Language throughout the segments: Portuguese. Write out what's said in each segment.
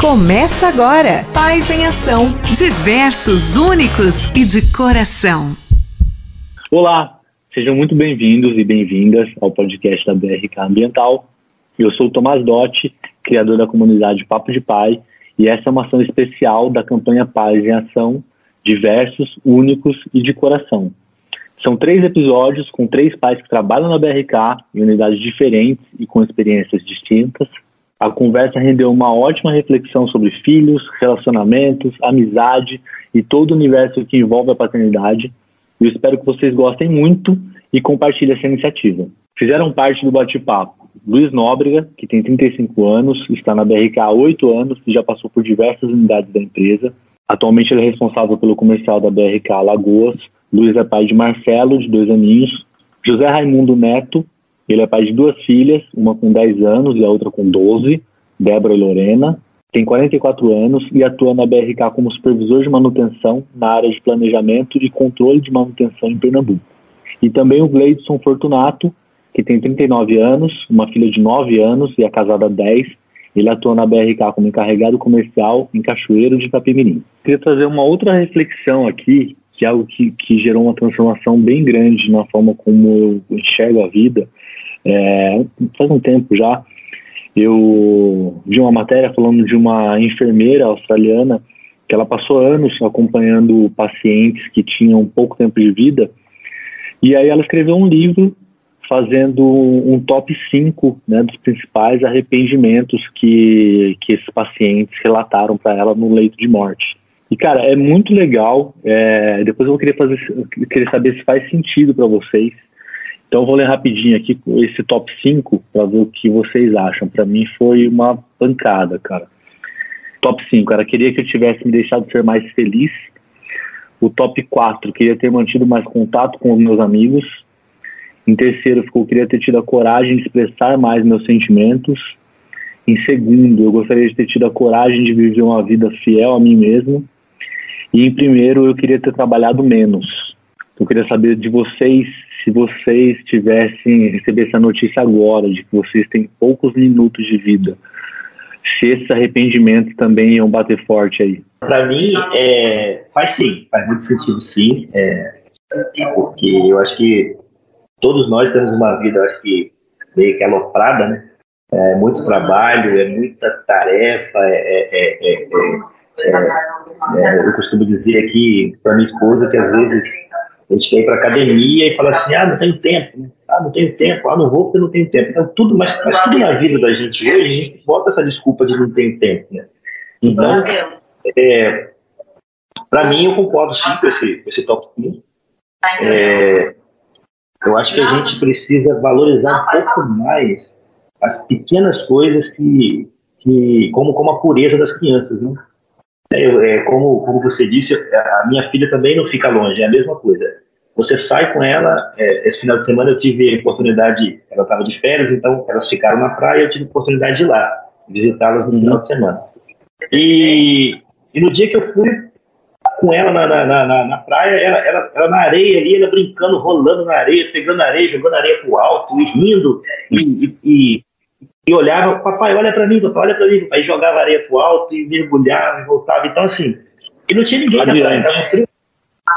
Começa agora. Paz em Ação. Diversos, únicos e de coração. Olá, sejam muito bem-vindos e bem-vindas ao podcast da BRK Ambiental. Eu sou o Tomás Dotti, criador da comunidade Papo de Pai, e essa é uma ação especial da campanha Paz em Ação, diversos, únicos e de coração. São três episódios com três pais que trabalham na BRK em unidades diferentes e com experiências distintas a conversa rendeu uma ótima reflexão sobre filhos, relacionamentos, amizade e todo o universo que envolve a paternidade. Eu espero que vocês gostem muito e compartilhem essa iniciativa. Fizeram parte do bate-papo Luiz Nóbrega, que tem 35 anos, está na BRK há 8 anos e já passou por diversas unidades da empresa. Atualmente ele é responsável pelo comercial da BRK Lagoas. Luiz é pai de Marcelo, de dois aninhos. José Raimundo Neto, ele é pai de duas filhas, uma com 10 anos e a outra com 12, Débora e Lorena. Tem 44 anos e atua na BRK como supervisor de manutenção na área de planejamento e controle de manutenção em Pernambuco. E também o Gleidson Fortunato, que tem 39 anos, uma filha de 9 anos e é casada há 10. Ele atua na BRK como encarregado comercial em Cachoeiro de Itapemirim. Queria trazer uma outra reflexão aqui, que é algo que, que gerou uma transformação bem grande na forma como eu enxergo a vida, é, faz um tempo já, eu vi uma matéria falando de uma enfermeira australiana que ela passou anos acompanhando pacientes que tinham pouco tempo de vida e aí ela escreveu um livro fazendo um top 5 né, dos principais arrependimentos que, que esses pacientes relataram para ela no leito de morte. E, cara, é muito legal. É, depois eu querer, fazer, querer saber se faz sentido para vocês. Então, eu vou ler rapidinho aqui esse top 5 para ver o que vocês acham. Para mim, foi uma pancada, cara. Top 5, era queria que eu tivesse me deixado ser mais feliz. O top 4, queria ter mantido mais contato com os meus amigos. Em terceiro, ficou queria ter tido a coragem de expressar mais meus sentimentos. Em segundo, eu gostaria de ter tido a coragem de viver uma vida fiel a mim mesmo. E em primeiro, eu queria ter trabalhado menos. Eu queria saber de vocês se vocês tivessem receber essa notícia agora de que vocês têm poucos minutos de vida, se esses arrependimentos também iam bater forte aí? Para mim, é, faz sim, faz muito sentido sim, é, porque eu acho que todos nós temos uma vida, acho que meio que aloprada, né? É muito trabalho, é muita tarefa, é, é, é, é eu costumo dizer aqui para minha esposa que às vezes a gente quer ir para academia e fala assim, ah, não tenho tempo, né? ah, não tenho tempo, ah, não vou porque não tenho tempo. Então, tudo, mas, mas tudo na vida da gente hoje, a gente bota essa desculpa de não ter tempo, né? Então, é, para mim, eu concordo sim com esse, com esse top 5. É, eu acho que a gente precisa valorizar um pouco mais as pequenas coisas que, que como, como a pureza das crianças, né? É, é, como, como você disse, a minha filha também não fica longe, é a mesma coisa. Você sai com ela, é, esse final de semana eu tive a oportunidade, ela estava de férias, então elas ficaram na praia, eu tive a oportunidade de ir lá, visitá-las no final de semana. E, e no dia que eu fui com ela na, na, na, na praia, ela, ela, ela, na areia ali, ela brincando, rolando na areia, pegando areia, jogando areia pro alto e rindo e, e, e olhava, papai, olha para mim, papai, olha para mim. Aí jogava areia pro alto e mergulhava e voltava. Então, assim, e não tinha ninguém radiante. na praia, um frio.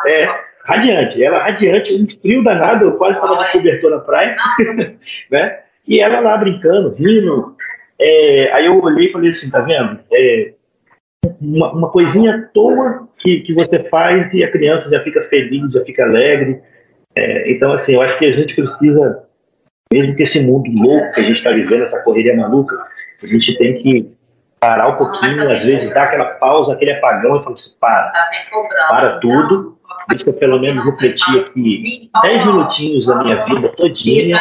É, radiante, ela radiante, um frio danado, eu quase estava de cobertor na praia, né? E ela lá brincando, rindo. É, aí eu olhei e falei assim, tá vendo? É, uma, uma coisinha à toa que, que você faz e a criança já fica feliz, já fica alegre. É, então, assim, eu acho que a gente precisa mesmo que esse mundo louco que a gente está vivendo, essa correria maluca, a gente tem que parar um pouquinho, às vezes dar aquela pausa, aquele apagão e falar assim, para, para tudo, deixa eu pelo menos refletir aqui 10 minutinhos da minha vida todinha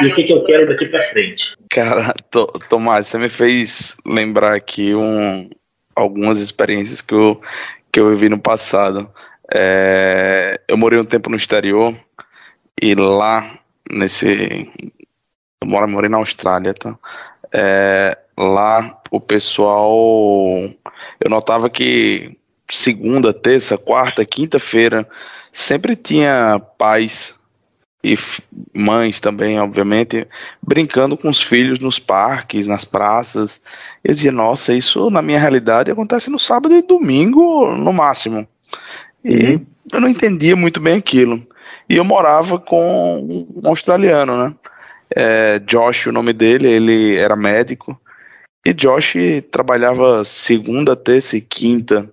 e, e o que, que eu quero daqui para frente. Cara, Tomás, você me fez lembrar aqui um, algumas experiências que eu, que eu vivi no passado. É, eu morei um tempo no exterior e lá nesse. Eu moro, morei na Austrália, tá? É, lá o pessoal. Eu notava que segunda, terça, quarta, quinta-feira sempre tinha pais e mães também, obviamente, brincando com os filhos nos parques, nas praças. Eu dizia, nossa, isso na minha realidade acontece no sábado e domingo, no máximo. E uhum. eu não entendia muito bem aquilo. E eu morava com um australiano, né? É, Josh, o nome dele, ele era médico. E Josh trabalhava segunda, terça e quinta.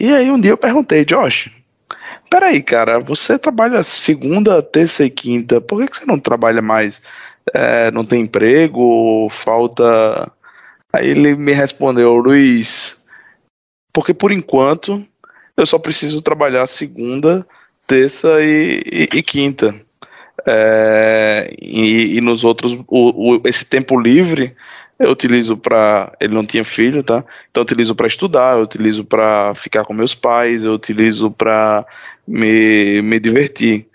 E aí um dia eu perguntei, Josh, peraí, cara, você trabalha segunda, terça e quinta, por que, que você não trabalha mais? É, não tem emprego? Falta. Aí ele me respondeu, Luiz, porque por enquanto eu só preciso trabalhar segunda, terça e, e, e quinta. É, e, e, nos outros, o, o, esse tempo livre eu utilizo para. Ele não tinha filho, tá? Então eu utilizo para estudar, eu utilizo para ficar com meus pais, eu utilizo para me, me divertir.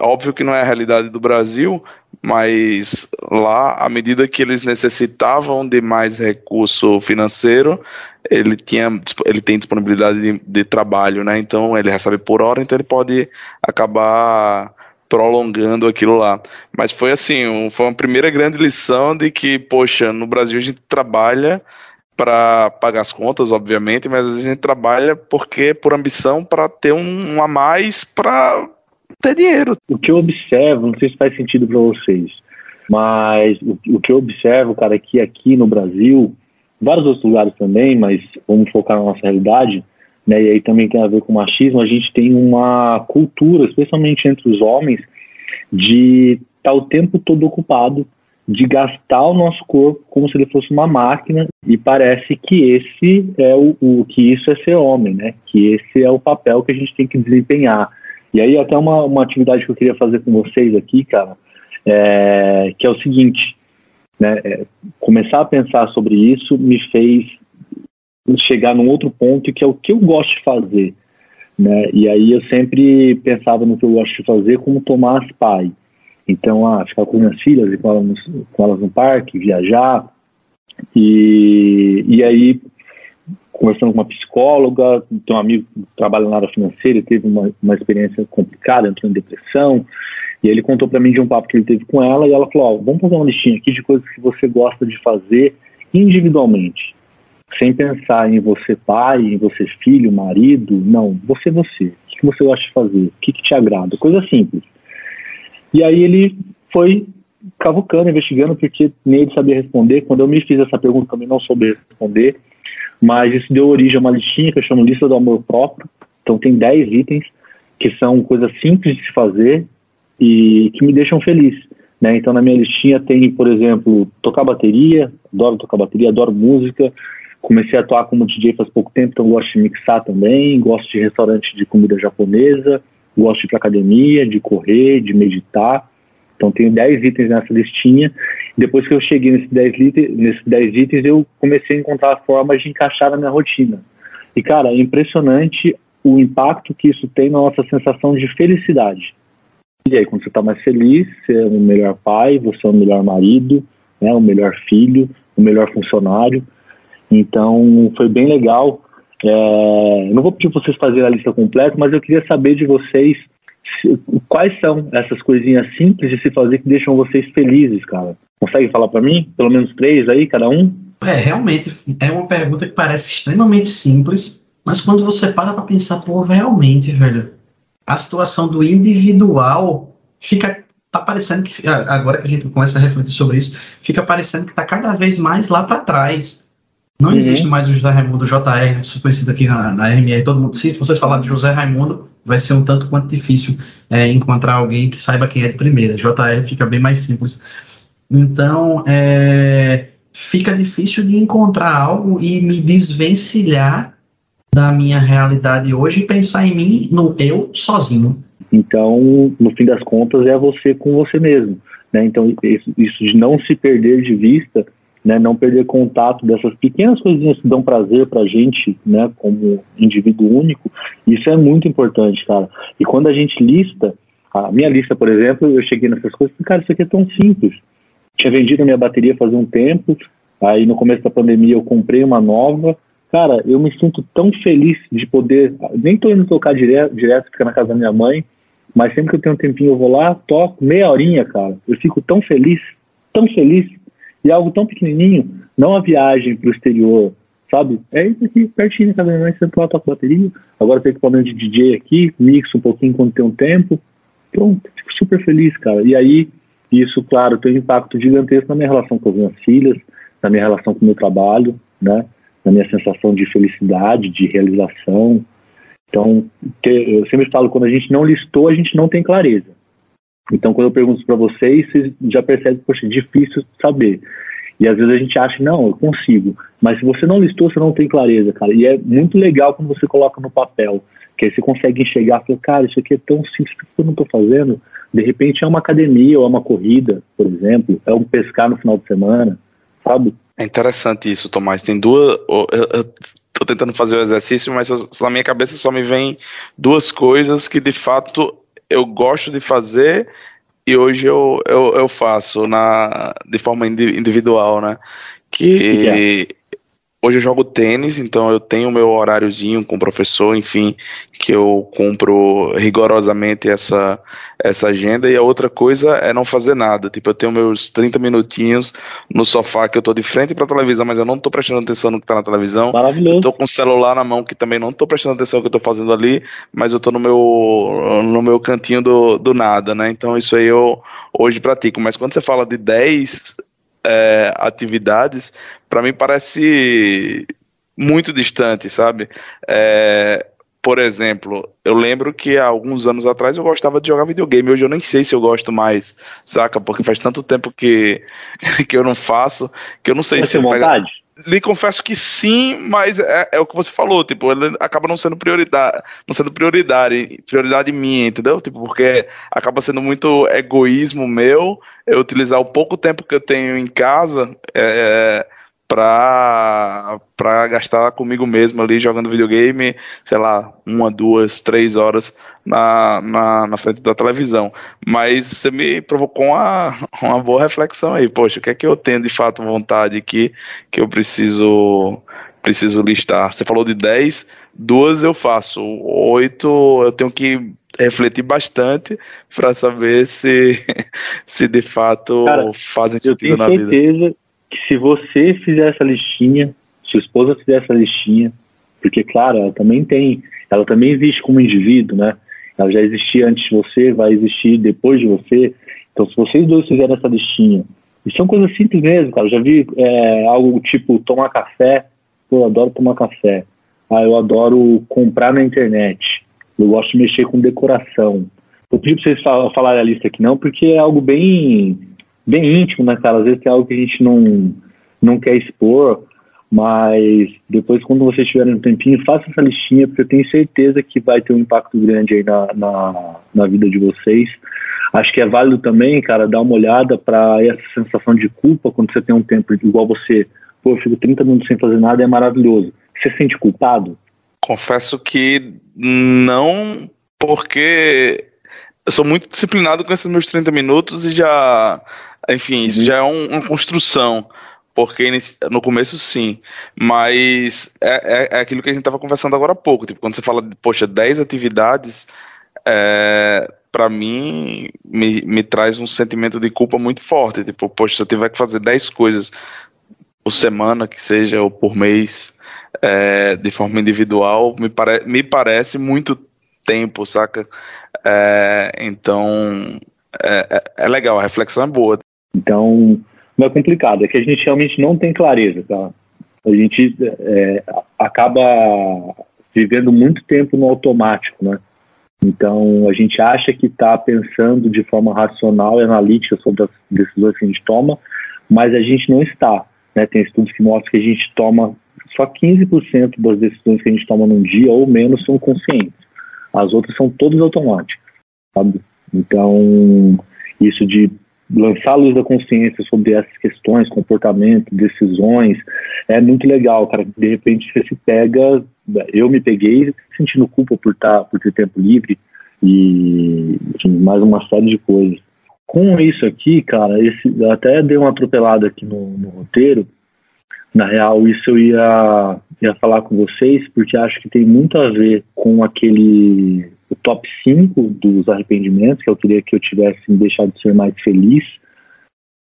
Óbvio que não é a realidade do Brasil, mas lá, à medida que eles necessitavam de mais recurso financeiro, ele, tinha, ele tem disponibilidade de, de trabalho, né? Então ele recebe por hora, então ele pode acabar prolongando aquilo lá. Mas foi assim, um, foi uma primeira grande lição de que, poxa, no Brasil a gente trabalha para pagar as contas, obviamente, mas a gente trabalha porque por ambição para ter um, um, a mais para ter dinheiro. O que eu observo, não sei se faz sentido para vocês, mas o, o, que eu observo, cara, aqui aqui no Brasil, vários outros lugares também, mas vamos focar na nossa realidade, né, e aí também tem a ver com machismo, a gente tem uma cultura, especialmente entre os homens, de estar tá o tempo todo ocupado, de gastar o nosso corpo como se ele fosse uma máquina, e parece que esse é o, o que isso é ser homem, né? Que esse é o papel que a gente tem que desempenhar. E aí até uma, uma atividade que eu queria fazer com vocês aqui, cara, é, que é o seguinte, né? É, começar a pensar sobre isso me fez chegar num outro ponto que é o que eu gosto de fazer. Né? E aí eu sempre pensava no que eu gosto de fazer como Tomás pai. Então, ah, ficar com minhas filhas e com elas, com elas no parque, viajar. E, e aí, conversando com uma psicóloga, tem um amigo que trabalha na área financeira e teve uma, uma experiência complicada, entrou em depressão. E ele contou para mim de um papo que ele teve com ela e ela falou: vamos fazer uma listinha aqui de coisas que você gosta de fazer individualmente sem pensar em você pai, em você filho, marido, não, você você. O que você gosta de fazer? O que, que te agrada? Coisa simples. E aí ele foi cavucando, investigando, porque nem ele sabia responder. Quando eu me fiz essa pergunta, também não soube responder. Mas isso deu origem a uma listinha que eu chamo Lista do Amor Próprio. Então tem 10 itens que são coisas simples de se fazer e que me deixam feliz. Né? Então na minha listinha tem, por exemplo, tocar bateria, adoro tocar bateria, adoro música, Comecei a atuar como DJ faz pouco tempo, então gosto de mixar também, gosto de restaurante de comida japonesa, gosto de ir para academia, de correr, de meditar. Então tenho 10 itens nessa listinha. Depois que eu cheguei nesses 10, itens, nesses 10 itens, eu comecei a encontrar formas de encaixar na minha rotina. E cara, é impressionante o impacto que isso tem na nossa sensação de felicidade. E aí, quando você está mais feliz, você é o melhor pai, você é o melhor marido, né, o melhor filho, o melhor funcionário. Então, foi bem legal. É, não vou pedir para vocês fazerem a lista completa, mas eu queria saber de vocês quais são essas coisinhas simples de se fazer que deixam vocês felizes, cara. Consegue falar para mim? Pelo menos três aí, cada um? É, realmente, é uma pergunta que parece extremamente simples, mas quando você para para pensar, pô, realmente, velho, a situação do individual fica tá parecendo que agora que a gente começa a refletir sobre isso, fica parecendo que tá cada vez mais lá para trás. Não uhum. existe mais o José Raimundo JR, né, conhecido aqui na, na RMR, todo mundo. Se vocês falarem de José Raimundo, vai ser um tanto quanto difícil é, encontrar alguém que saiba quem é de primeira. JR fica bem mais simples. Então, é, fica difícil de encontrar algo e me desvencilhar da minha realidade hoje e pensar em mim, no eu, sozinho. Então, no fim das contas, é você com você mesmo. Né? Então, isso, de não se perder de vista né, não perder contato dessas pequenas coisinhas que dão prazer pra gente, né, como indivíduo único, isso é muito importante, cara. E quando a gente lista, a minha lista, por exemplo, eu cheguei nessas coisas e, cara, isso aqui é tão simples. Tinha vendido a minha bateria faz um tempo, aí no começo da pandemia eu comprei uma nova, cara, eu me sinto tão feliz de poder, nem tô indo tocar direto, direto ficar na casa da minha mãe, mas sempre que eu tenho um tempinho eu vou lá, toco, meia horinha, cara. Eu fico tão feliz, tão feliz, e é algo tão pequenininho, não a viagem para o exterior, sabe? É isso aqui, pertinho, cada vez mais você lá, toca bateria, agora tem equipamento de DJ aqui, mixo um pouquinho quando tem um tempo, pronto, fico super feliz, cara. E aí, isso, claro, tem um impacto gigantesco na minha relação com as minhas filhas, na minha relação com o meu trabalho, né? Na minha sensação de felicidade, de realização, então, eu sempre falo, quando a gente não listou, a gente não tem clareza. Então, quando eu pergunto para vocês, vocês já percebem que, é difícil saber. E às vezes a gente acha, não, eu consigo. Mas se você não listou, você não tem clareza, cara. E é muito legal quando você coloca no papel, que aí você consegue enxergar e falar, cara, isso aqui é tão simples que eu não estou fazendo. De repente é uma academia ou é uma corrida, por exemplo, é um pescar no final de semana, sabe? É interessante isso, Tomás. Tem duas. Eu, tô tentando fazer o exercício, mas na minha cabeça só me vem duas coisas que de fato eu gosto de fazer e hoje eu, eu, eu faço na, de forma individual, né? Que Hoje eu jogo tênis, então eu tenho o meu horáriozinho com o professor, enfim, que eu cumpro rigorosamente essa, essa agenda. E a outra coisa é não fazer nada. Tipo, eu tenho meus 30 minutinhos no sofá que eu tô de frente para a televisão, mas eu não tô prestando atenção no que tá na televisão. Maravilhoso. Eu tô com o celular na mão que também não tô prestando atenção no que eu tô fazendo ali, mas eu tô no meu, no meu cantinho do, do nada, né? Então isso aí eu hoje pratico. Mas quando você fala de 10 é, atividades, para mim parece muito distante, sabe? É, por exemplo, eu lembro que há alguns anos atrás eu gostava de jogar videogame, hoje eu nem sei se eu gosto mais, saca? Porque faz tanto tempo que, que eu não faço, que eu não sei Mas se eu vontade? Pego... Lhe confesso que sim, mas é, é, o que você falou, tipo, ele acaba não sendo prioridade, não sendo prioridade, prioridade minha, entendeu? Tipo, porque acaba sendo muito egoísmo meu, eu utilizar o pouco tempo que eu tenho em casa é, pra, pra gastar comigo mesmo ali jogando videogame, sei lá, uma, duas, três horas na, na, na frente da televisão. Mas você me provocou uma, uma boa reflexão aí, poxa, o que é que eu tenho de fato vontade aqui que eu preciso preciso listar? Você falou de 10, duas eu faço, oito eu tenho que refletir bastante para saber se, se de fato Cara, fazem sentido na vida. Eu tenho certeza que se você fizer essa listinha, sua esposa fizer essa listinha, porque claro, ela também tem, ela também existe como indivíduo, né? Ela já existia antes de você, vai existir depois de você. Então, se vocês dois fizerem essa listinha, e são coisas simples mesmo, cara. Eu já vi é, algo tipo tomar café. Pô, eu adoro tomar café. Ah, eu adoro comprar na internet. Eu gosto de mexer com decoração. Eu pedi pra vocês falarem a lista aqui não, porque é algo bem bem íntimo, né, cara? Às vezes é algo que a gente não, não quer expor, mas depois, quando vocês tiverem um tempinho, faça essa listinha, porque eu tenho certeza que vai ter um impacto grande aí na, na, na vida de vocês. Acho que é válido também, cara, dar uma olhada para essa sensação de culpa quando você tem um tempo igual você. Pô, eu fico 30 minutos sem fazer nada, é maravilhoso. Você se sente culpado? Confesso que não, porque eu sou muito disciplinado com esses meus 30 minutos e já enfim, isso já é um, uma construção, porque no começo sim, mas é, é, é aquilo que a gente estava conversando agora há pouco, tipo, quando você fala poxa, 10 atividades, é, para mim, me, me traz um sentimento de culpa muito forte, tipo, poxa, se eu tiver que fazer 10 coisas por semana, que seja, ou por mês, é, de forma individual, me, pare, me parece muito tempo, saca? É, então, é, é, é, legal, a reflexão é boa. Então, não é complicado, é que a gente realmente não tem clareza, tá? A gente é, acaba vivendo muito tempo no automático, né? Então, a gente acha que está pensando de forma racional e analítica sobre as decisões que a gente toma, mas a gente não está. Né? Tem estudos que mostram que a gente toma só 15% das decisões que a gente toma num dia ou menos são conscientes. As outras são todas automáticas, sabe? Então, isso de lançar a luz da consciência sobre essas questões, comportamento, decisões, é muito legal, cara. De repente você se pega, eu me peguei sentindo culpa por estar, por ter tempo livre e enfim, mais uma série de coisas. Com isso aqui, cara, esse, até dei uma atropelada aqui no, no roteiro. Na real, isso eu ia, ia falar com vocês, porque acho que tem muito a ver com aquele o top 5 dos arrependimentos, que eu queria que eu tivesse deixado de ser mais feliz.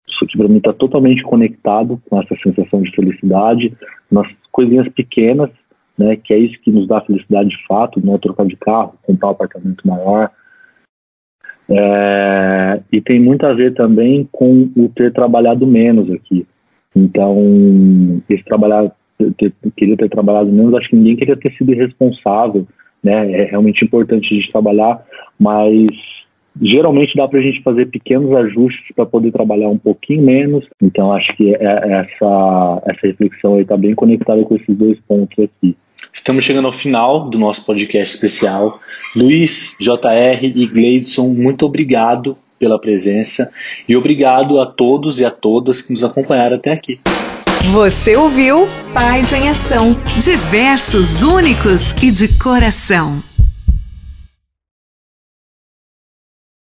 Isso aqui para mim está totalmente conectado com essa sensação de felicidade, nas coisinhas pequenas, né, que é isso que nos dá felicidade de fato, não é trocar de carro, comprar um apartamento maior. É, e tem muito a ver também com o ter trabalhado menos aqui. Então, esse trabalhar, ter, queria ter trabalhado menos, acho que ninguém queria ter sido irresponsável, né? É realmente importante a gente trabalhar, mas geralmente dá para a gente fazer pequenos ajustes para poder trabalhar um pouquinho menos. Então, acho que é, é essa, essa reflexão está bem conectada com esses dois pontos aqui. Estamos chegando ao final do nosso podcast especial. Luiz, JR e Gleidson, muito obrigado pela presença e obrigado a todos e a todas que nos acompanharam até aqui. Você ouviu Paz em Ação, diversos, únicos e de coração.